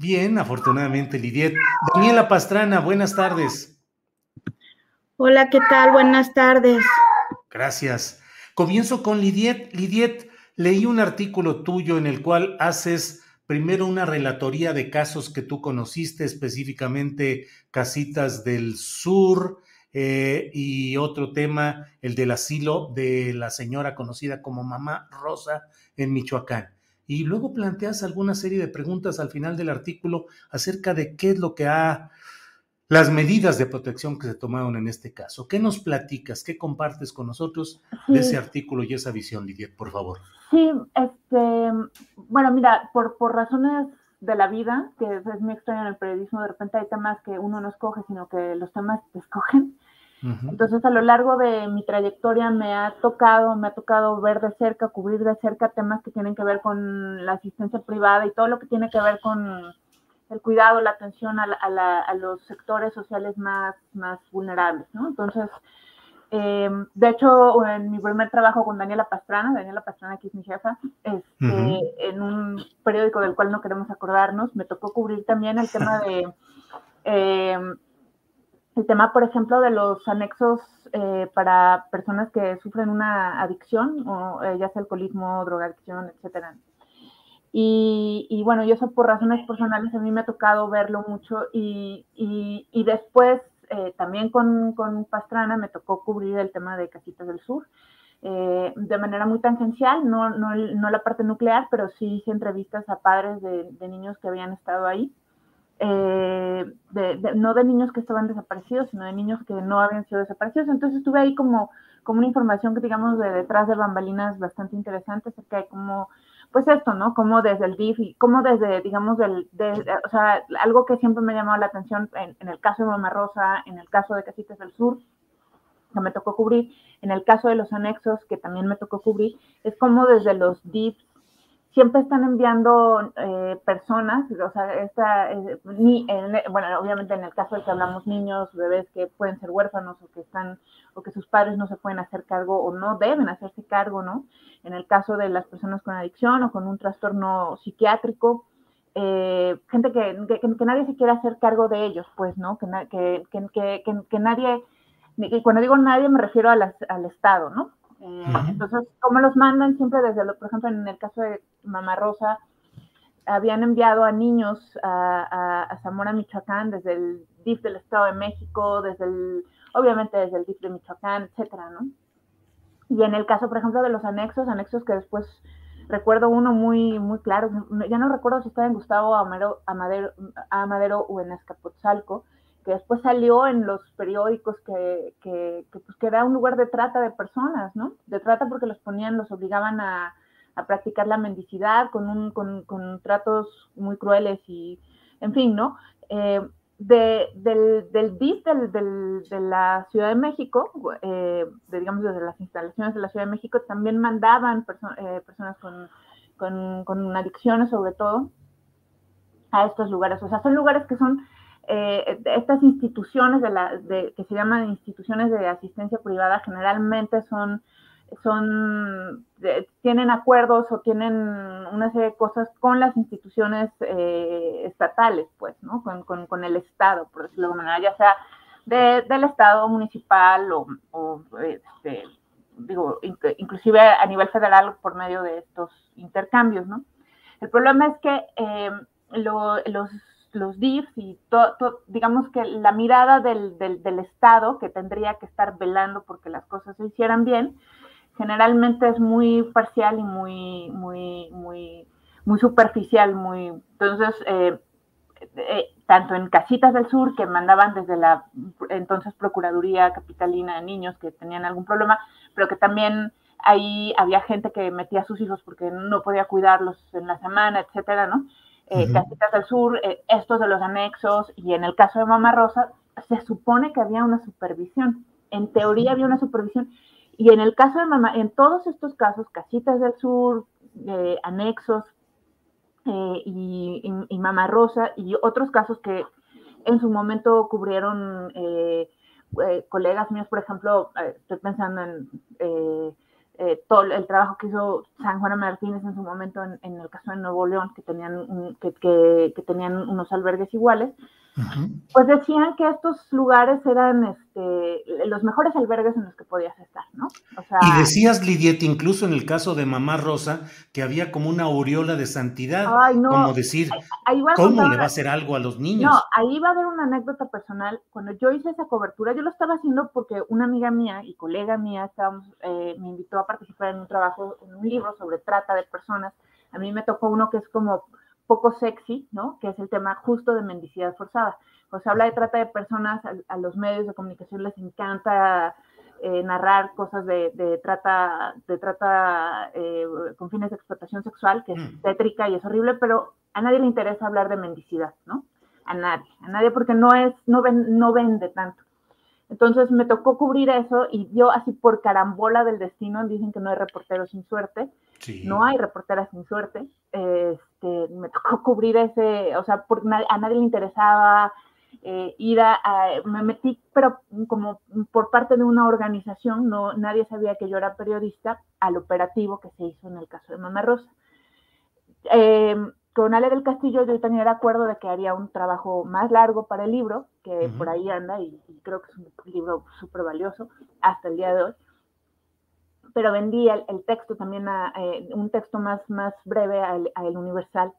Bien, afortunadamente, Lidiet. Daniela Pastrana, buenas tardes. Hola, ¿qué tal? Buenas tardes. Gracias. Comienzo con Lidiet. Lidiet, leí un artículo tuyo en el cual haces primero una relatoría de casos que tú conociste, específicamente Casitas del Sur, eh, y otro tema, el del asilo de la señora conocida como Mamá Rosa en Michoacán y luego planteas alguna serie de preguntas al final del artículo acerca de qué es lo que ha, las medidas de protección que se tomaron en este caso. ¿Qué nos platicas, qué compartes con nosotros de ese artículo y esa visión, Lidia, por favor? Sí, este, bueno, mira, por, por razones de la vida, que es muy extraño en el periodismo, de repente hay temas que uno no escoge, sino que los temas te escogen. Entonces, a lo largo de mi trayectoria me ha tocado, me ha tocado ver de cerca, cubrir de cerca temas que tienen que ver con la asistencia privada y todo lo que tiene que ver con el cuidado, la atención a, los sectores sociales más, más vulnerables, ¿no? Entonces, em, de hecho, en mi primer trabajo con Daniela Pastrana, Daniela Pastrana, que es mi jefa, este, en un periódico del cual no queremos acordarnos, me tocó cubrir también el tema de... Em, el tema, por ejemplo, de los anexos eh, para personas que sufren una adicción, o eh, ya sea alcoholismo, drogadicción, etcétera. Y, bueno, yo eso por razones personales a mí me ha tocado verlo mucho y, y, después eh, también con, con, Pastrana me tocó cubrir el tema de Casitas del Sur de manera muy tangencial, no, no, no, la parte nuclear, pero sí hice entrevistas a padres de, de niños que habían estado ahí eh, de, no de niños que estaban desaparecidos, sino de niños que no habían sido desaparecidos. Entonces tuve ahí como, como una información que digamos de detrás de bambalinas bastante interesante acerca de cómo, pues esto, ¿no? Como desde el DIF y como desde, digamos, del, o sea, algo que siempre me ha llamado la atención en, en, el caso de Mamá Rosa, en el caso de Casitas del Sur, que me tocó cubrir, en el caso de los anexos, que también me tocó cubrir, es como desde los DIFs siempre están enviando eh, personas, o sea, esta, eh, ni, bueno, obviamente en el caso de que hablamos niños, bebés que pueden ser huérfanos o que están, o que sus padres no se pueden hacer cargo o no deben hacerse cargo, ¿no? En el caso de las personas con adicción o con un trastorno psiquiátrico, eh, gente que, que, nadie se quiere hacer cargo de ellos, pues, ¿no? Que, que, que, que nadie, y cuando digo nadie me refiero al Estado, ¿no? Entonces, ¿cómo los mandan? Siempre desde, lo, por ejemplo, en el caso de Mamá Rosa, habían enviado a niños a, Zamora, Michoacán, desde el DIF del Estado de México, desde el, obviamente desde el DIF de Michoacán, etcétera, ¿no? Y en el caso, por ejemplo, de los anexos, anexos que después recuerdo uno muy, muy claro, ya no recuerdo si estaba en Gustavo Amadero, Amadero, Amadero o en Azcapotzalco, que después salió en los periódicos que, que, pues, que era un lugar de trata de personas, ¿no? De trata porque los ponían, los obligaban a, a practicar la mendicidad con, un, con, con, tratos muy crueles y, en fin, ¿no? Eh, de, del, del DIF de la Ciudad de México, eh, de, digamos desde las instalaciones de la Ciudad de México, también mandaban eh, personas con, con adicciones sobre todo a estos lugares. O sea, son lugares que son eh, estas instituciones de la, de, que se llaman instituciones de asistencia privada generalmente son son, tienen acuerdos o tienen una serie de cosas con las instituciones eh, estatales, pues, ¿no? Con, el Estado, por decirlo de manera, ya sea del Estado municipal o, este, digo, inclusive a nivel federal por medio de estos intercambios, ¿no? El problema es que eh, los los DIFs y todo, digamos que la mirada del, del, Estado que tendría que estar velando porque las cosas se hicieran bien, generalmente es muy parcial y muy, muy, muy, muy superficial, muy, entonces, eh, eh, tanto en Casitas del Sur, que mandaban desde la entonces Procuraduría Capitalina de Niños que tenían algún problema, pero que también ahí había gente que metía a sus hijos porque no podía cuidarlos en la semana, etcétera, ¿no? Eh, Casitas del Sur, eh, estos de los anexos, y en el caso de Mamá Rosa, se supone que había una supervisión. En teoría había una supervisión. Y en el caso de Mamá, en todos estos casos, Casitas del Sur, eh, anexos eh, y, y, Mamá Rosa, y otros casos que en su momento cubrieron colegas míos, por ejemplo, estoy pensando en eh, todo el trabajo que hizo San Juan Martínez en su momento en, el caso de Nuevo León, que tenían, que, tenían unos albergues iguales, pues decían que estos lugares eran este, los mejores albergues en los que podías estar, ¿no? y decías, Lidiet, incluso en el caso de Mamá Rosa, que había como una aureola de santidad, como decir, ¿cómo le va a hacer algo a los niños? No, ahí va a haber una anécdota personal. Cuando yo hice esa cobertura, yo lo estaba haciendo porque una amiga mía y colega mía estábamos, eh, me invitó a participar en un trabajo, en un libro sobre trata de personas. A mí me tocó uno que es como poco sexy, ¿no? Que es el tema justo de mendicidad forzada. Pues habla de trata de personas, a, los medios de comunicación les encanta eh, narrar cosas de, trata, de trata eh, con fines de explotación sexual, que es mm. tétrica y es horrible, pero a nadie le interesa hablar de mendicidad, ¿no? A nadie, a nadie porque no es, no, no vende tanto. Entonces me tocó cubrir eso y yo así por carambola del destino, dicen que no hay reporteros sin suerte, no hay reporteras sin suerte, este, me tocó cubrir ese, o sea, a nadie le interesaba eh, ir a, me metí, pero como por parte de una organización, no, nadie sabía que yo era periodista, al operativo que se hizo en el caso de Mamá Rosa. Eh, con Ale del Castillo yo tenía el acuerdo de que haría un trabajo más largo para el libro, que por ahí anda y, creo que es un libro súper valioso hasta el día de hoy. Pero vendí el, texto también, a, eh, un texto más, más breve a El Universal.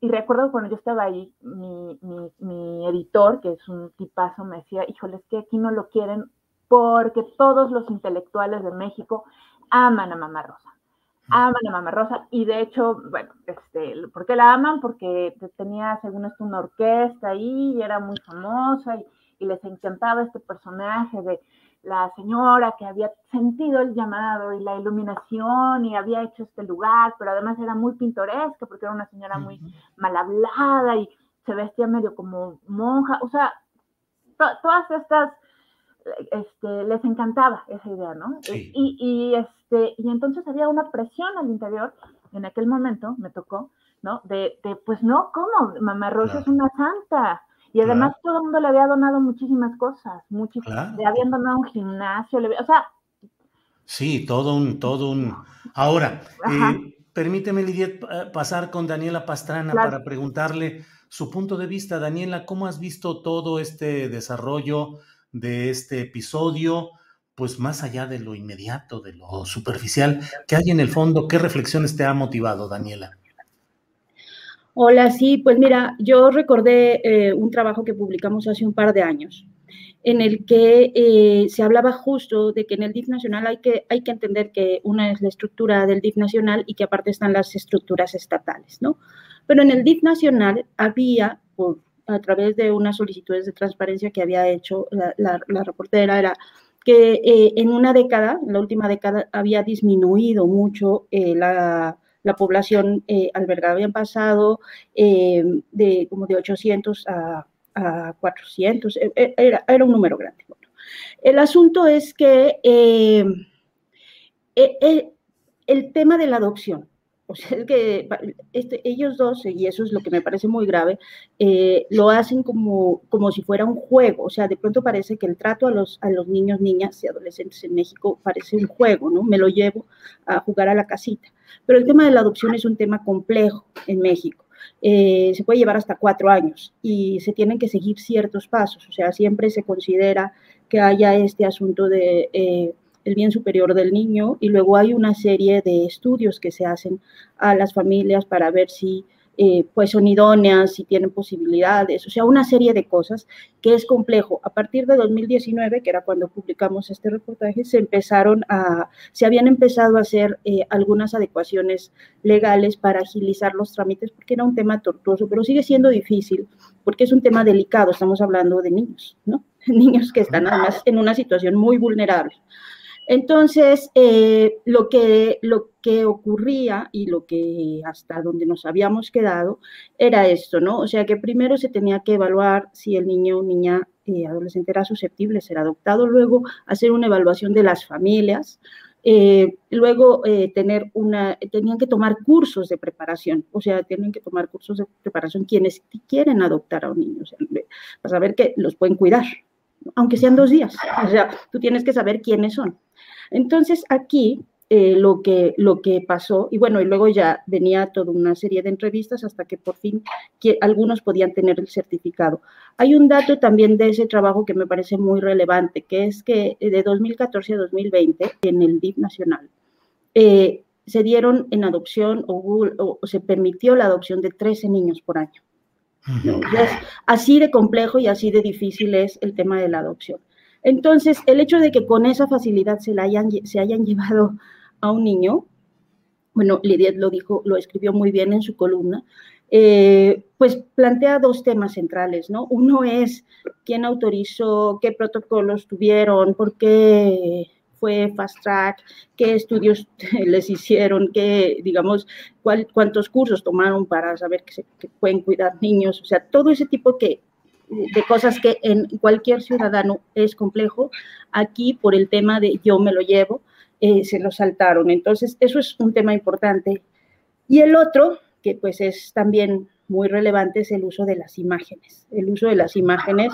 Y recuerdo cuando yo estaba ahí, mi, mi, mi editor, que es un tipazo, me decía, híjole, es que aquí no lo quieren porque todos los intelectuales de México aman a Mamá Rosa aman a Mamá Rosa y de hecho, bueno, este, ¿por qué la aman? Porque tenía, según esto, una orquesta ahí y era muy famosa y, les encantaba este personaje de la señora que había sentido el llamado y la iluminación y había hecho este lugar, pero además era muy pintoresca porque era una señora muy mal hablada y se vestía medio como monja, o sea, todas estas este, les encantaba esa idea, ¿no? Y, y, este, y entonces había una presión al interior, en aquel momento me tocó, ¿no? De, de pues no, ¿cómo? Mamá Rosa es una santa. Y además todo el mundo le había donado muchísimas cosas, muchísimas, le habían donado un gimnasio, le, o sea... Sí, todo un, todo un... Ahora, eh, permíteme, Lidia, pasar con Daniela Pastrana para preguntarle su punto de vista. Daniela, ¿cómo has visto todo este desarrollo de este episodio, pues más allá de lo inmediato, de lo superficial, ¿qué hay en el fondo? ¿Qué reflexiones te ha motivado, Daniela? Hola, sí, pues mira, yo recordé eh, un trabajo que publicamos hace un par de años en el que eh, se hablaba justo de que en el DIF nacional hay que, hay que entender que una es la estructura del DIF nacional y que aparte están las estructuras estatales, ¿no? Pero en el DIF nacional había, a través de unas solicitudes de transparencia que había hecho la, reportera, era que eh, en una década, la última década, había disminuido mucho eh, la, población eh, albergada. Habían pasado de como de 800 a, 400, e, e, era, era, un número grande. el asunto es que e, el tema de la adopción O sea, es que este, ellos dos, y eso es lo que me parece muy grave, eh, lo hacen como, como si fuera un juego. O sea, de pronto parece que el trato a los, a los niños, niñas y adolescentes en México parece un juego, ¿no? Me lo llevo a jugar a la casita. Pero el tema de la adopción es un tema complejo en México. Eh, se puede llevar hasta cuatro años y se tienen que seguir ciertos pasos. O sea, siempre se considera que haya este asunto de... Eh, el bien superior del niño y luego hay una serie de estudios que se hacen a las familias para ver si eh, pues son idóneas, si tienen posibilidades, o sea, una serie de cosas que es complejo. A partir de 2019, que era cuando publicamos este reportaje, se empezaron a, se habían empezado a hacer eh, algunas adecuaciones legales para agilizar los trámites, porque era un tema tortuoso, pero sigue siendo difícil, porque es un tema delicado, estamos hablando de niños, ¿no? Niños que están además en una situación muy vulnerable. Entonces, eh, lo, que, lo que ocurría y lo que hasta donde nos habíamos quedado era esto, ¿no? O sea, que primero se tenía que evaluar si el niño o niña eh, adolescente era susceptible de ser adoptado, luego hacer una evaluación de las familias, eh, luego tener una, tenían que tomar cursos de preparación, o sea, tienen que tomar cursos de preparación quienes quieren adoptar a un niño, o sea, para saber que los pueden cuidar, aunque sean dos días, o sea, tú tienes que saber quiénes son. Entonces aquí eh, lo, que, lo que pasó, y bueno, y luego ya venía toda una serie de entrevistas hasta que por fin que algunos podían tener el certificado. Hay un dato también de ese trabajo que me parece muy relevante, que es que de 2014 a 2020 en el DIF nacional eh, se dieron en adopción o, se permitió la adopción de 13 niños por año. así de complejo y así de difícil es el tema de la adopción. Entonces, el hecho de que con esa facilidad se, la hayan, se hayan llevado a un niño, bueno, Lidia lo dijo, lo escribió muy bien en su columna, eh, pues plantea dos temas centrales, ¿no? Uno es quién autorizó, qué protocolos tuvieron, por qué fue fast track, qué estudios les hicieron, qué, digamos, cuántos cursos tomaron para saber que, se, pueden cuidar niños, o sea, todo ese tipo que de cosas que en cualquier ciudadano es complejo. Aquí, por el tema de yo me lo llevo, eh, se lo saltaron. Entonces, eso es un tema importante. Y el otro, que pues es también muy relevante, es el uso de las imágenes. El uso de las imágenes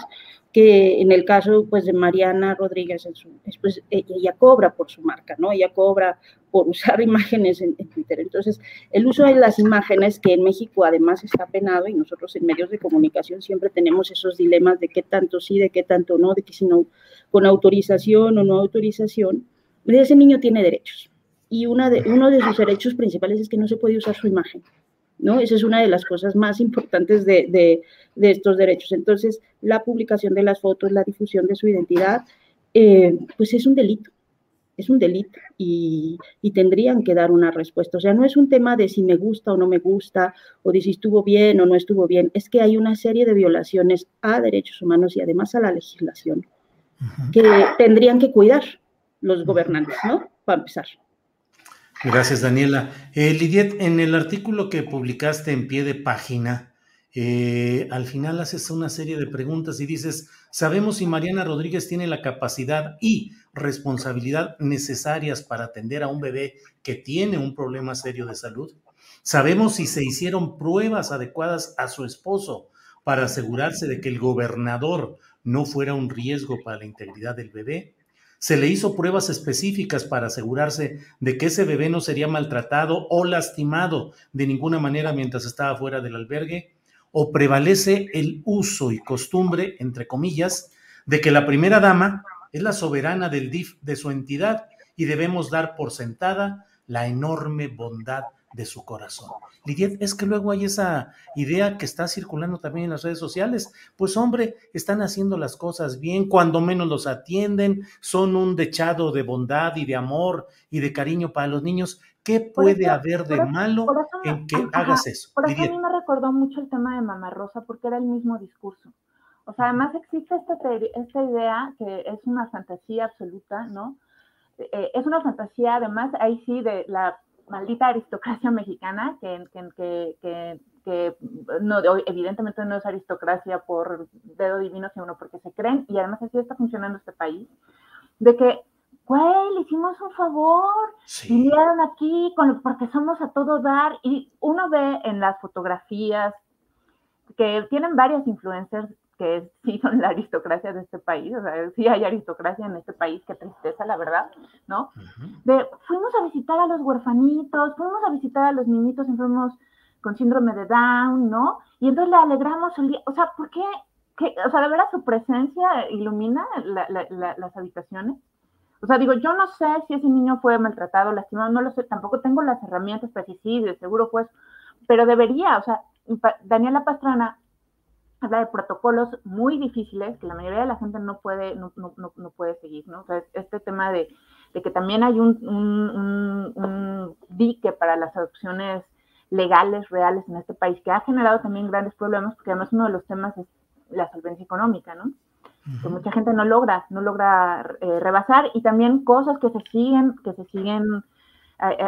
que en el caso pues de Mariana Rodríguez, pues, e, ella cobra por su marca, ¿no? Ella cobra por usar imágenes en, Twitter. Entonces, el uso de las imágenes, que en México además está penado, y nosotros en medios de comunicación siempre tenemos esos dilemas de qué tanto sí, de qué tanto no, de que si no, con autorización o no autorización, ese niño tiene derechos. Y uno de sus derechos principales es que no se puede usar su imagen. ¿No? Esa es una de las cosas más importantes de, estos derechos. Entonces, la publicación de las fotos, la difusión de su identidad, eh, pues es un delito, es un delito y, tendrían que dar una respuesta. O sea, no es un tema de si me gusta o no me gusta, o de si estuvo bien o no estuvo bien, es que hay una serie de violaciones a derechos humanos y además a la legislación que tendrían que cuidar los gobernantes, ¿no? Para empezar. Gracias, Daniela. Eh, Lidiet, en el artículo que publicaste en pie de página, eh, al final haces una serie de preguntas y dices, ¿sabemos si Mariana Rodríguez tiene la capacidad y responsabilidad necesarias para atender a un bebé que tiene un problema serio de salud? ¿Sabemos si se hicieron pruebas adecuadas a su esposo para asegurarse de que el gobernador no fuera un riesgo para la integridad del bebé? Se le hizo pruebas específicas para asegurarse de que ese bebé no sería maltratado o lastimado de ninguna manera mientras estaba fuera del albergue, o prevalece el uso y costumbre, entre comillas, de que la primera dama es la soberana del DIF de su entidad y debemos dar por sentada la enorme bondad de su corazón. Lidiet, es que luego hay esa idea que está circulando también en las redes sociales. Pues hombre, están haciendo las cosas bien, cuando menos los atienden, son un dechado de bondad y de amor y de cariño para los niños. ¿Qué puede haber de malo en que hagas eso? Por eso a mí me recordó mucho el tema de Mamá Rosa, porque era el mismo discurso. O sea, además existe esta, esta idea que es una fantasía absoluta, ¿no? Eh, es una fantasía, además, ahí sí, de la maldita aristocracia mexicana, que, que, que, que, no, evidentemente no es aristocracia por dedo divino, sino porque se creen, y además así está funcionando este país, de que güey, le hicimos un favor, vinieron aquí con, porque somos a todo dar, y uno ve en las fotografías que tienen varias influencers que sí son la aristocracia de este país, o sea, sí hay aristocracia en este país, qué tristeza, la verdad, ¿no? de, fuimos a visitar a los huerfanitos, fuimos a visitar a los niñitos enfermos con síndrome de Down, ¿no? Y entonces le alegramos el día, o sea, ¿por qué? O sea, de verdad su presencia ilumina las habitaciones. O sea, digo, yo no sé si ese niño fue maltratado, lastimado, no lo sé, tampoco tengo las herramientas para decir, sí, de seguro fue, pero debería, o sea, Daniela Pastrana habla de protocolos muy difíciles que la mayoría de la gente no puede, no, no, no puede seguir, ¿no? O sea, este tema de, de que también hay un, un, un, dique para las adopciones legales, reales en este país, que ha generado también grandes problemas, porque además uno de los temas es la solvencia económica, ¿no? Que mucha gente no logra, no logra eh, rebasar, y también cosas que se siguen, que se siguen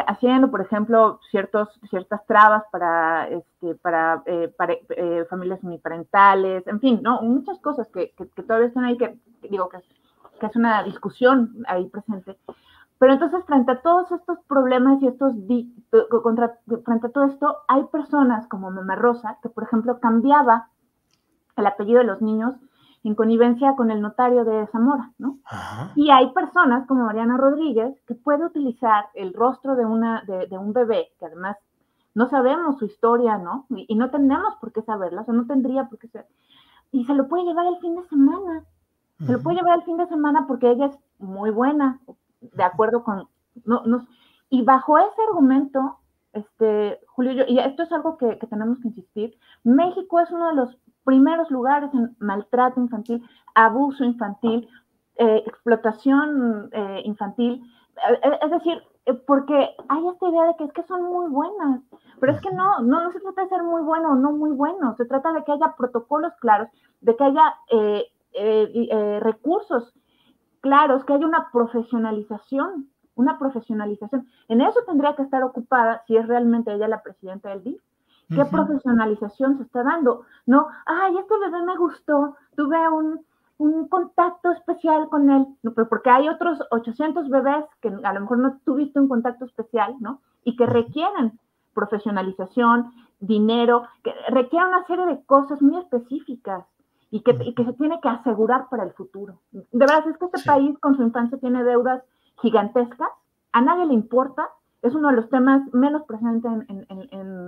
haciendo, por ejemplo, ciertos, ciertas trabas para, este, para, eh, familias uniparentales, en fin, ¿no? Muchas cosas que, todavía están ahí, que digo que, que, es una discusión ahí presente. Pero entonces, frente a todos estos problemas y estos, contra, frente a todo esto, hay personas como Mamá Rosa, que por ejemplo cambiaba el apellido de los niños en connivencia con el notario de Zamora, ¿no? Y hay personas como Mariana Rodríguez que puede utilizar el rostro de, una, de, un bebé, que además no sabemos su historia, ¿no? Y, no tenemos por qué saberla, o sea, no tendría por qué ser. Y se lo puede llevar el fin de semana. Se lo puede llevar el fin de semana porque ella es muy buena, de acuerdo con... No, no, y bajo ese argumento, este, Julio, y esto es algo que, que tenemos que insistir, México es uno de los primeros lugares en maltrato infantil, abuso infantil, eh, explotación eh, infantil. Eh, es decir, porque hay esta idea de que es que son muy buenas, pero es que no, no, no se trata de ser muy bueno o no muy bueno, se trata de que haya protocolos claros, de que haya recursos claros, que haya una profesionalización, una profesionalización. En eso tendría que estar ocupada, si es realmente ella la presidenta del DIF, ¿Qué profesionalización se está dando? No, ay, este bebé me gustó, tuve un, contacto especial con él, no, pero porque hay otros 800 bebés que a lo mejor no tuviste un contacto especial, ¿no? Y que requieren profesionalización, dinero, que requieren una serie de cosas muy específicas y que, y que se tiene que asegurar para el futuro. De verdad, es que este país con su infancia tiene deudas gigantescas, a nadie le importa, es uno de los temas menos presentes en, en, en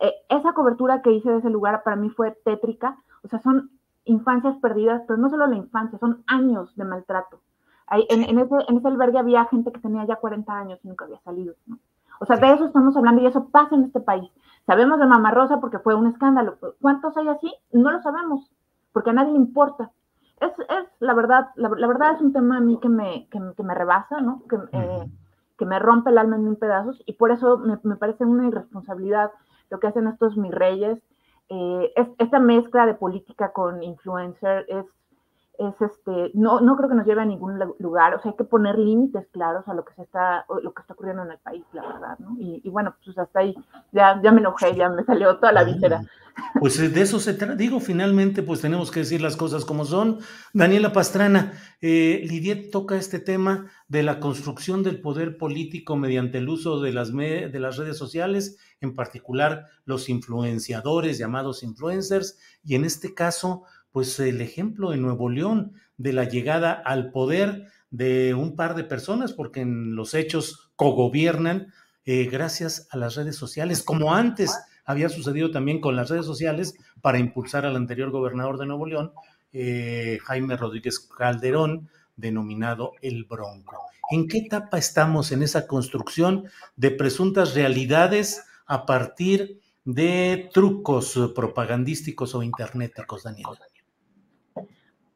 Eh, esa cobertura que hice de ese lugar para mí fue tétrica, o sea, son infancias perdidas, pero no solo la infancia, son años de maltrato. en, ese, en, ese, albergue había gente que tenía ya 40 años y nunca había salido, ¿no? O sea, de eso estamos hablando y eso pasa en este país. Sabemos de Mamá Rosa porque fue un escándalo. ¿Cuántos hay así? No lo sabemos, porque a nadie le importa. Es, es la verdad, la, verdad es un tema a mí que me, que, me rebasa, ¿no? Que, eh, que me rompe el alma en mil pedazos y por eso me, me parece una irresponsabilidad lo que hacen estos mis reyes, eh, esta mezcla de política con influencer es, es este, no, no creo que nos lleve a ningún lugar, o sea, hay que poner límites claros a lo que se está, lo que está ocurriendo en el país, la verdad, ¿no? Y, bueno, pues hasta ahí, ya, ya me enojé, ya me salió toda la víscera. Pues de eso se trata, digo, finalmente, pues tenemos que decir las cosas como son. Daniela Pastrana, eh, Lidiet toca este tema de la construcción del poder político mediante el uso de las, de las redes sociales, en particular los influenciadores, llamados influencers, y en este caso, pues el ejemplo de Nuevo León de la llegada al poder de un par de personas, porque en los hechos cogobiernan eh, gracias a las redes sociales, como antes había sucedido también con las redes sociales para impulsar al anterior gobernador de Nuevo León, eh, Jaime Rodríguez Calderón, denominado el Bronco. ¿En qué etapa estamos en esa construcción de presuntas realidades a partir de trucos propagandísticos o internéticos, Daniel?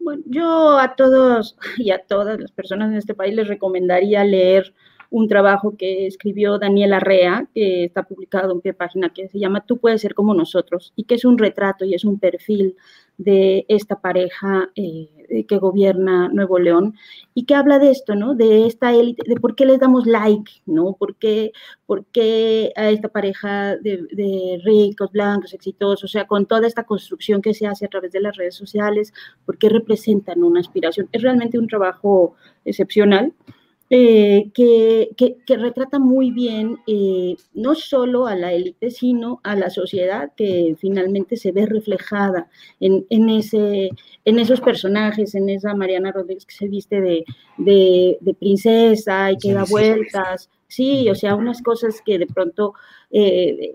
Bueno, yo a todos y a todas las personas en este país les recomendaría leer un trabajo que escribió Daniel Arrea, que está publicado en pie página, que se llama Tú puedes ser como nosotros, y que es un retrato y es un perfil de esta pareja eh, que gobierna Nuevo León y que habla de esto, ¿no? De esta élite, de por qué les damos like, ¿no? ¿Por qué, por qué a esta pareja de, de, ricos, blancos, exitosos, o sea, con toda esta construcción que se hace a través de las redes sociales, por qué representan una aspiración? Es realmente un trabajo excepcional eh, que, que, retrata muy bien eh, no solo a la élite, sino a la sociedad que finalmente se ve reflejada en, en, ese, en esos personajes, en esa Mariana Rodríguez que se viste de, de, princesa y que da vueltas. Sí, o sea, unas cosas que de pronto eh,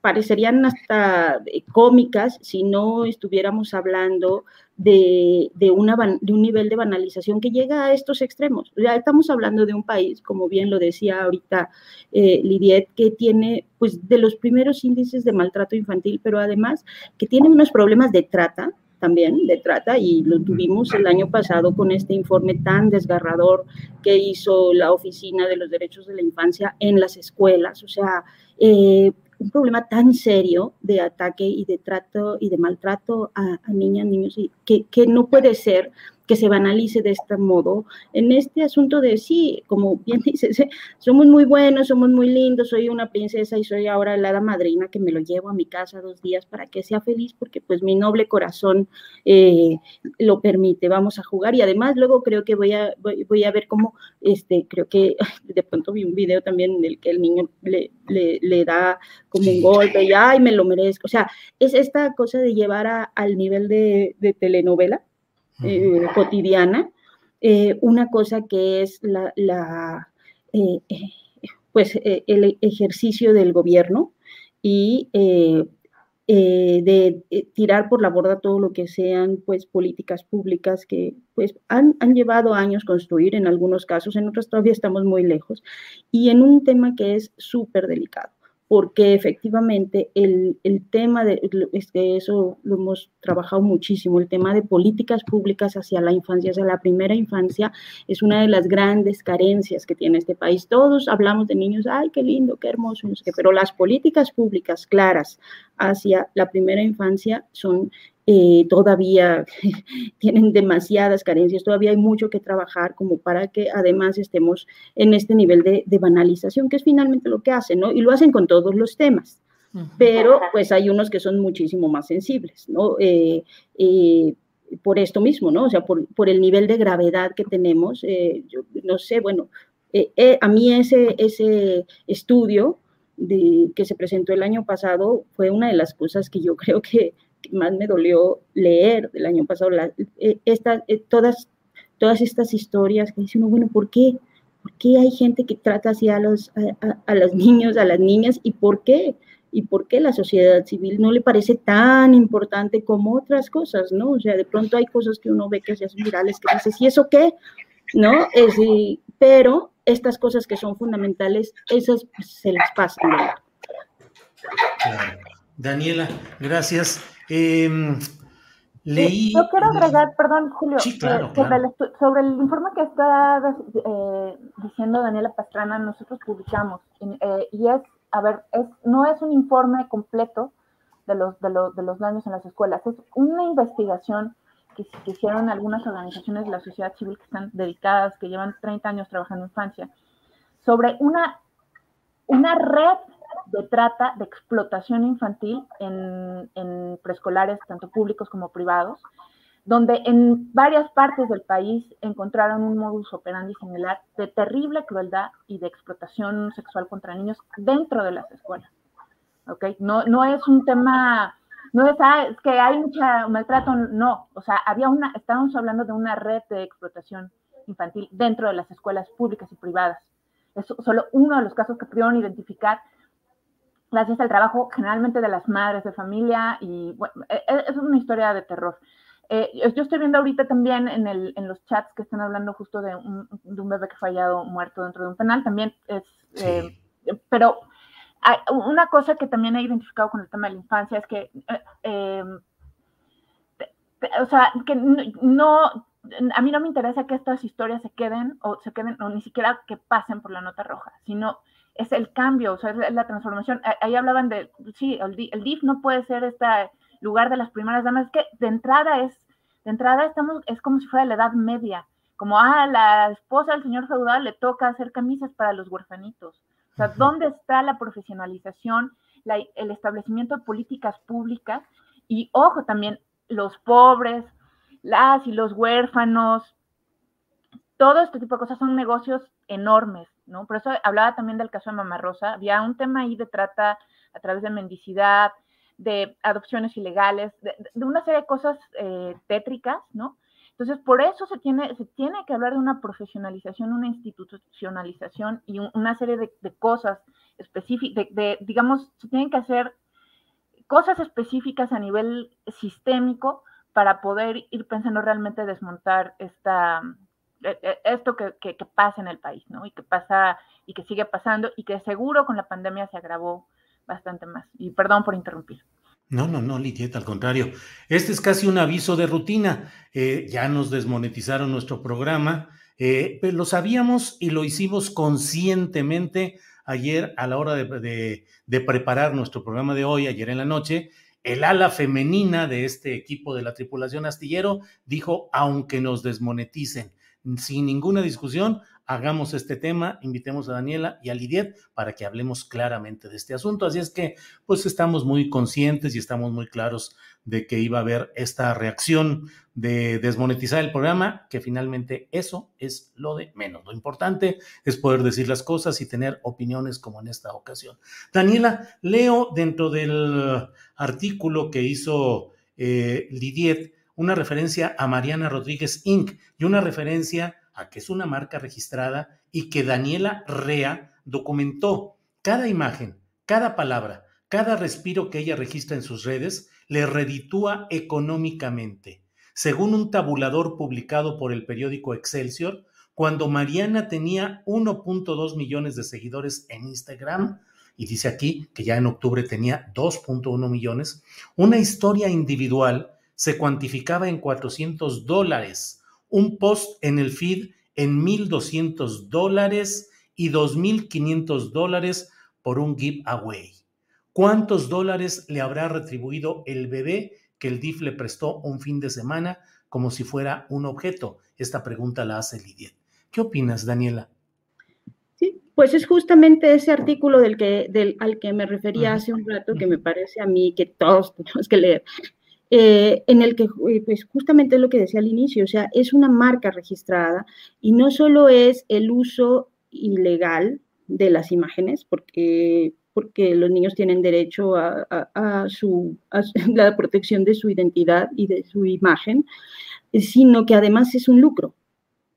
parecerían hasta cómicas si no estuviéramos hablando de, una, de un nivel de banalización que llega a estos extremos. Ya estamos hablando de un país, como bien lo decía ahorita eh, Lidiet, que tiene pues de los primeros índices de maltrato infantil, pero además que tiene unos problemas de trata, también de trata y lo tuvimos el año pasado con este informe tan desgarrador que hizo la Oficina de los Derechos de la Infancia en las escuelas. O sea, eh, un problema tan serio de ataque y de trato y de maltrato a, niñas, niños, que, que no puede ser que se banalice de este modo en este asunto de sí, como bien dices, somos muy buenos, somos muy lindos, soy una princesa y soy ahora la hada madrina que me lo llevo a mi casa dos días para que sea feliz porque pues mi noble corazón eh, lo permite, vamos a jugar y además luego creo que voy a, voy, a ver cómo, este, creo que de pronto vi un video también en el que el niño le, le, da como un golpe y ay, me lo merezco, o sea, es esta cosa de llevar al nivel de, de telenovela eh, cotidiana, eh, una cosa que es la, eh, pues, el ejercicio del gobierno y de tirar por la borda todo lo que sean pues políticas públicas que pues han, han, llevado años construir en algunos casos, en otros todavía estamos muy lejos y en un tema que es súper delicado porque efectivamente el, tema de, eso lo hemos trabajado muchísimo, el tema de políticas públicas hacia la infancia, hacia la primera infancia, es una de las grandes carencias que tiene este país. Todos hablamos de niños, ay, qué lindo, qué hermoso, pero las políticas públicas claras hacia la primera infancia son eh, todavía tienen demasiadas carencias, todavía hay mucho que trabajar como para que además estemos en este nivel de, banalización, que es finalmente lo que hacen, ¿no? Y lo hacen con todos los temas, pero pues hay unos que son muchísimo más sensibles, ¿no? Eh, eh, por esto mismo, ¿no? O sea, por, por el nivel de gravedad que tenemos, yo no sé, bueno, a mí ese, ese estudio de, que se presentó el año pasado fue una de las cosas que yo creo que más me dolió leer del año pasado, eh, eh, todas, todas estas historias que dice uno, bueno, ¿por qué? ¿Por qué hay gente que trata así a los, a, los niños, a las niñas? ¿Y por qué? ¿Y por qué la sociedad civil no le parece tan importante como otras cosas, no? O sea, de pronto hay cosas que uno ve que se hacen virales que dices, ¿y eso qué? ¿No? Es, pero estas cosas que son fundamentales, esas se las pasan. Daniela, gracias. Em, leí. Yo quiero agregar, perdón, Julio, sobre, el, informe que está eh, diciendo Daniela Pastrana, nosotros publicamos. Eh, y es, a ver, es, no es un informe completo de los, de, los, de los daños en las escuelas, es una investigación que, hicieron algunas organizaciones de la sociedad civil que están dedicadas, que llevan 30 años trabajando en infancia, sobre una, una red de trata, de explotación infantil en, en preescolares, tanto públicos como privados, donde en varias partes del país encontraron un modus operandi similar de terrible crueldad y de explotación sexual contra niños dentro de las escuelas. ¿Okay? No, no es un tema, no es, ah, es que hay mucha maltrato, no, o sea, había una, estábamos hablando de una red de explotación infantil dentro de las escuelas públicas y privadas. Es solo uno de los casos que pudieron identificar gracias al trabajo generalmente de las madres de familia y bueno, e, e, es una historia de terror. Eh, yo estoy viendo ahorita también en, el, en, los chats que están hablando justo de un, de un, bebé que fue hallado muerto dentro de un penal, también es, eh, pero hay una cosa que también he identificado con el tema de la infancia es que, eh, o sea, que no, a mí no me interesa que estas historias se queden o se queden, o ni siquiera que pasen por la nota roja, sino es el cambio, o sea, es la transformación. Ahí hablaban de, sí, el, el DIF no puede ser esta lugar de las primeras damas, es que de entrada es, de entrada estamos, es como si fuera la edad media, como, ah, la esposa del señor feudal le toca hacer camisas para los huerfanitos. O sea, ¿dónde está la profesionalización, el establecimiento de políticas públicas? Y ojo, también los pobres, las y los huérfanos, todo este tipo de cosas son negocios enormes, ¿no? Por eso hablaba también del caso de Mamá Rosa, había un tema ahí de trata a través de mendicidad, de adopciones ilegales, de, una serie de cosas eh, tétricas, ¿no? Entonces, por eso se tiene, se tiene que hablar de una profesionalización, una institucionalización y una serie de, cosas específicas, de, digamos, se tienen que hacer cosas específicas a nivel sistémico para poder ir pensando realmente desmontar esta, esto que, que, que, pasa en el país, ¿no? Y que pasa y que sigue pasando y que seguro con la pandemia se agravó bastante más. Y perdón por interrumpir. No, no, no, Lidieta, al contrario. Este es casi un aviso de rutina. Eh, ya nos desmonetizaron nuestro programa, eh, pero lo sabíamos y lo hicimos conscientemente ayer a la hora de preparar nuestro programa de hoy, ayer en la noche. El ala femenina de este equipo de la tripulación astillero dijo, aunque nos desmoneticen, sin ninguna discusión, hagamos este tema, invitemos a Daniela y a Lidiet para que hablemos claramente de este asunto. Así es que, pues estamos muy conscientes y estamos muy claros de que iba a haber esta reacción de desmonetizar el programa, que finalmente eso es lo de menos. Lo importante es poder decir las cosas y tener opiniones como en esta ocasión. Daniela, leo dentro del artículo que hizo eh, Lidiet una referencia a Mariana Rodríguez Inc. y una referencia a que es una marca registrada y que Daniela Rea documentó cada imagen, cada palabra, cada respiro que ella registra en sus redes, le reditúa económicamente. Según un tabulador publicado por el periódico Excelsior, cuando Mariana tenía 1.2 millones de seguidores en Instagram, y dice aquí que ya en octubre tenía 2.1 millones, una historia individual se cuantificaba en 400 dólares, un post en el feed en 1.200 dólares y 2.500 dólares por un giveaway. ¿Cuántos dólares le habrá retribuido el bebé que el DIF le prestó un fin de semana como si fuera un objeto? Esta pregunta la hace Lidia. ¿Qué opinas, Daniela? Sí, pues es justamente ese artículo del que, del, al que me refería hace un rato que me parece a mí que todos tenemos que leer. Eh, en el que, eh, pues justamente lo que decía al inicio, o sea, es una marca registrada y no solo es el uso ilegal de las imágenes, porque, porque los niños tienen derecho a, su, a la protección de su identidad y de su imagen, sino que además es un lucro,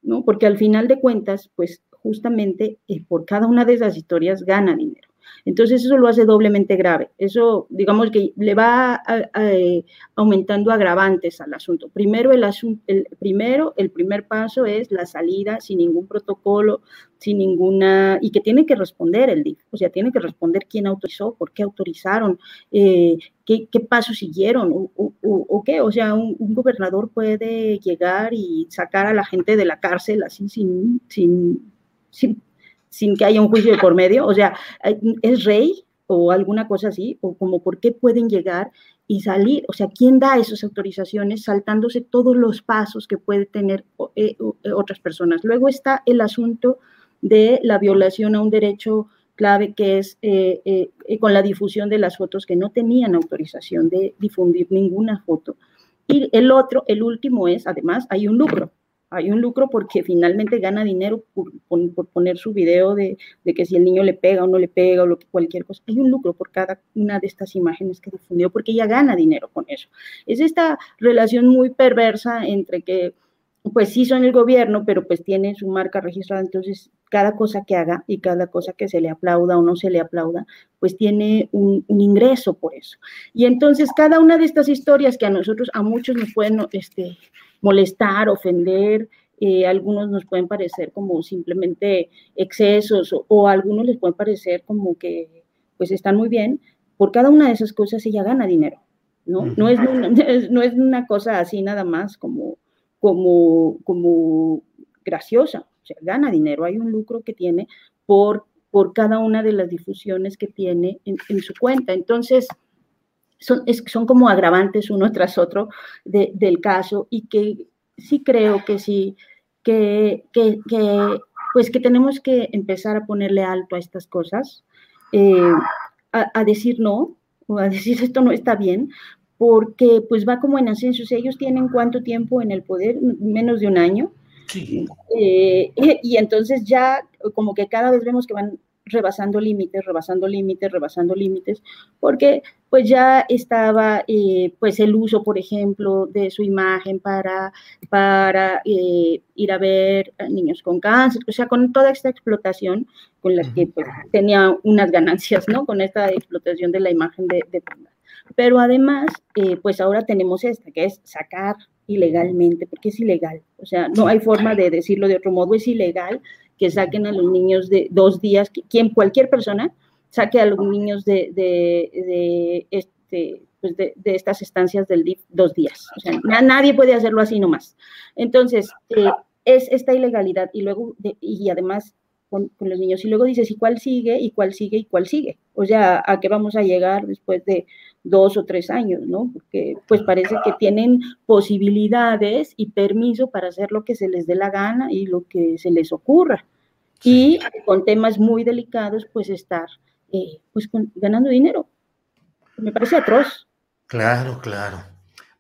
¿no? Porque al final de cuentas, pues justamente eh, por cada una de esas historias gana dinero. Entonces eso lo hace doblemente grave. Eso, digamos que le va eh, aumentando agravantes al asunto. Primero el, el, primero, el primer paso es la salida sin ningún protocolo, sin ninguna, y que tiene que responder el DIF, o sea, tiene que responder quién autorizó, por qué autorizaron, eh, qué, pasos siguieron, o, qué, o sea, un, gobernador puede llegar y sacar a la gente de la cárcel así sin, sin, sin sin que haya un juicio de por medio, o sea, es rey, o alguna cosa así, o como por qué pueden llegar y salir, o sea, ¿quién da esas autorizaciones saltándose todos los pasos que puede tener eh, eh, otras personas? Luego está el asunto de la violación a un derecho clave que es eh, con la difusión de las fotos que no tenían autorización de difundir ninguna foto. Y el otro, el último es, además, hay un lucro hay un lucro porque finalmente gana dinero por, poner su video de, que si el niño le pega o no le pega o cualquier cosa. Hay un lucro por cada una de estas imágenes que difundió porque ella gana dinero con eso. Es esta relación muy perversa entre que pues sí son el gobierno, pero pues tiene su marca registrada, entonces cada cosa que haga y cada cosa que se le aplauda o no se le aplauda, pues tiene un, un ingreso por eso. Y entonces cada una de estas historias que a nosotros, a muchos nos pueden este, molestar, ofender, eh, algunos nos pueden parecer como simplemente excesos o, algunos les pueden parecer como que pues están muy bien, por cada una de esas cosas ella gana dinero, ¿no? No es una, no es una cosa así nada más como, como, como graciosa, o sea, gana dinero, hay un lucro que tiene por, por cada una de las difusiones que tiene en, en su cuenta. Entonces, son, son como agravantes uno tras otro del caso y que sí creo que sí, que, que, pues que tenemos que empezar a ponerle alto a estas cosas, eh, a, decir no, o a decir esto no está bien, porque pues va como en ascenso. Si ellos tienen cuánto tiempo en el poder, menos de un año. Eh, y entonces ya como que cada vez vemos que van rebasando límites, rebasando límites, rebasando límites, porque pues ya estaba eh, pues el uso, por ejemplo, de su imagen para, para eh, ir a ver a niños con cáncer, o sea, con toda esta explotación con la que pues, tenía unas ganancias, ¿no? Con esta explotación de la imagen de, de Pero además, eh, pues ahora tenemos esta, que es sacar ilegalmente, porque es ilegal, o sea, no hay forma de decirlo de otro modo, es ilegal que saquen a los niños de dos días, quien, cualquier persona saque a los niños de, de, este, pues de, estas estancias del DIF dos días. O sea, nadie puede hacerlo así nomás. Entonces, eh, es esta ilegalidad y luego, y además con, los niños. Y luego dices, ¿y cuál sigue? ¿Y cuál sigue? ¿Y cuál sigue? O sea, ¿a qué vamos a llegar después de dos o tres años, no? Porque pues parece que tienen posibilidades y permiso para hacer lo que se les dé la gana y lo que se les ocurra. Y con temas muy delicados, pues estar eh, pues ganando dinero. Me parece atroz. Claro, claro.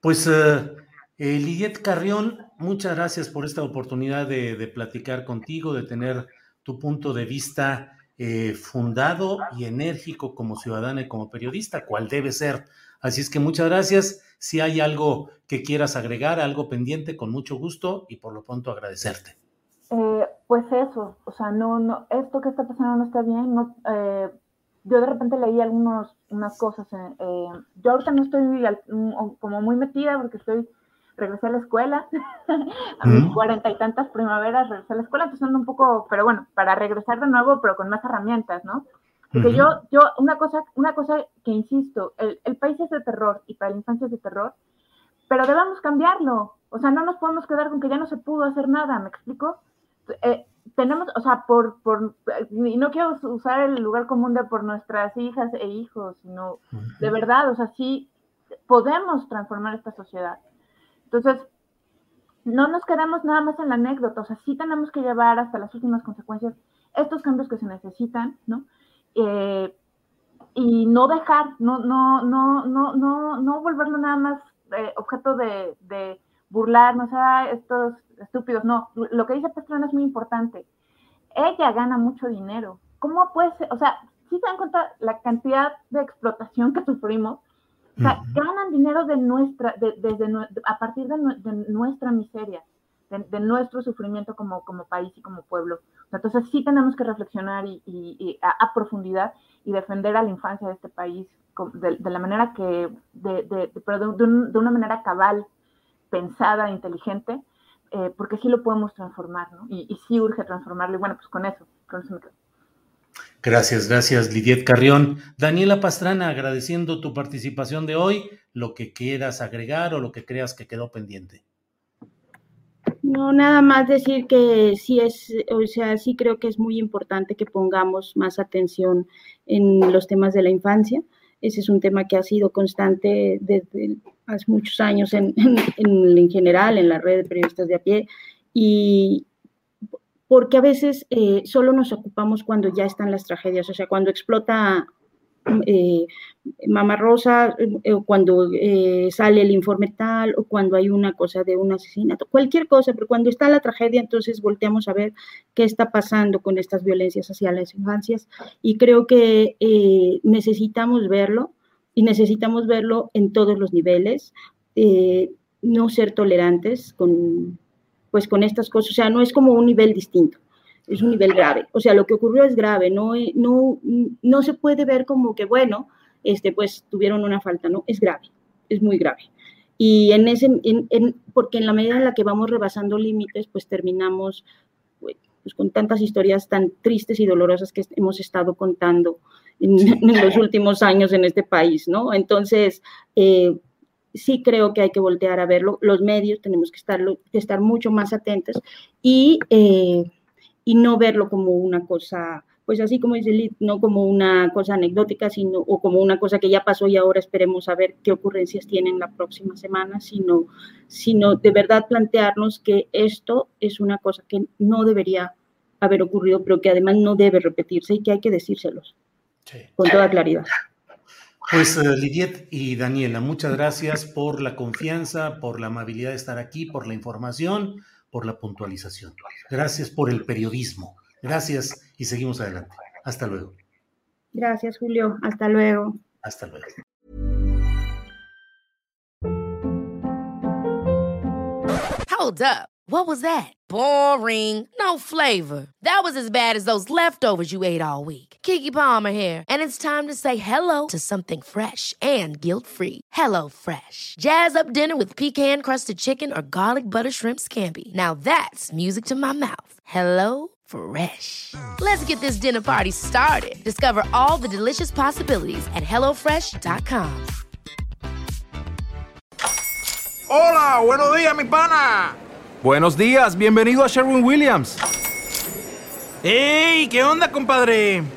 Pues uh, Lidiet Carrión, muchas gracias por esta oportunidad de, de platicar contigo, de tener tu punto de vista eh, fundado y enérgico como ciudadana y como periodista, cual debe ser. Así es que muchas gracias. Si hay algo que quieras agregar, algo pendiente, con mucho gusto y por lo pronto agradecerte. Eh, pues eso, o sea, no, no, esto que está pasando no está bien. No, eh, yo de repente leí algunas unas cosas. yo ahorita no estoy como muy metida porque estoy regresé a la escuela, a mis cuarenta y tantas primaveras regresé a la escuela, entonces ando un poco, pero bueno, para regresar de nuevo, pero con más herramientas, ¿no? Porque yo, yo, una cosa, una cosa que insisto, el, el, país es de terror y para la infancia es de terror, pero debemos cambiarlo. O sea, no nos podemos quedar con que ya no se pudo hacer nada, ¿me explico? Eh, tenemos, o sea, por, por, y no quiero usar el lugar común de por nuestras hijas e hijos, sino de verdad, o sea, sí podemos transformar esta sociedad. Entonces, no nos quedamos nada más en la anécdota, o sea, sí tenemos que llevar hasta las últimas consecuencias estos cambios que se necesitan, ¿no? Eh, y no dejar, no, no, no, no, no, no volverlo nada más eh, objeto de, de burlarnos a estos estúpidos, no, lo que dice Pastrana es muy importante. Ella gana mucho dinero. ¿Cómo puede ser? O sea, si se dan cuenta la cantidad de explotación que sufrimos, o sea, ganan dinero de nuestra, de, desde, a partir de, nuestra miseria, de, nuestro sufrimiento como, como país y como pueblo. Entonces sí tenemos que reflexionar y, a, profundidad y defender a la infancia de este país de, la manera que, de, pero de, una manera cabal, pensada, inteligente, eh, porque sí lo podemos transformar, ¿no? Y, y, sí urge transformarlo. Y bueno, pues con eso, con eso me quedo. Gracias, gracias, Lidiet Carrión. Daniela Pastrana, agradeciendo tu participación de hoy, lo que quieras agregar o lo que creas que quedó pendiente. No, nada más decir que sí es, o sea, sí creo que es muy importante que pongamos más atención en los temas de la infancia. Ese es un tema que ha sido constante desde hace muchos años en, en, general, en la red de periodistas de a pie, y porque a veces eh, solo nos ocupamos cuando ya están las tragedias, o sea, cuando explota eh, Mama Rosa, eh, cuando eh, sale el informe tal, o cuando hay una cosa de un asesinato, cualquier cosa, pero cuando está la tragedia, entonces volteamos a ver qué está pasando con estas violencias hacia las infancias. Y creo que necesitamos verlo, y necesitamos verlo en todos los niveles, no ser tolerantes con, pues, con estas cosas, o sea, no es como un nivel distinto es un nivel grave. O sea, lo que ocurrió es grave, no, no, no se puede ver como que, bueno, este, pues tuvieron una falta, no, es grave, es muy grave. Y en ese, en, porque en la medida en la que vamos rebasando límites, pues terminamos pues, con tantas historias tan tristes y dolorosas que hemos estado contando en, los últimos años en este país, ¿no? Entonces, eh, sí creo que hay que voltear a verlo. Los medios tenemos que estar, que estar mucho más atentos y eh, y no verlo como una cosa, pues así como dice Lid, no como una cosa anecdótica, sino o como una cosa que ya pasó y ahora esperemos a ver qué ocurrencias tienen la próxima semana, sino, sino de verdad plantearnos que esto es una cosa que no debería haber ocurrido, pero que además no debe repetirse y que hay que decírselos con toda claridad. Pues uh, Lidiet y Daniela, muchas gracias por la confianza, por la amabilidad de estar aquí, por la información por la puntualización. Gracias por el periodismo. Gracias y seguimos adelante. Hasta luego. Gracias, Julio. Hasta luego. Hasta luego. Hold up. What was that? Boring. No flavor. That was as bad as those leftovers you ate all week. Kiki Palmer here, and it's time to say hello to something fresh and guilt-free. Hello Fresh. Jazz up dinner with pecan-crusted chicken or garlic butter shrimp scampi. Now that's music to my mouth. Hello Fresh. Let's get this dinner party started. Discover all the delicious possibilities at hellofresh.com. Hola, buenos días, mi pana. Buenos días, bienvenido a Sherwin Williams. ¡Ey! ¿Qué onda, compadre?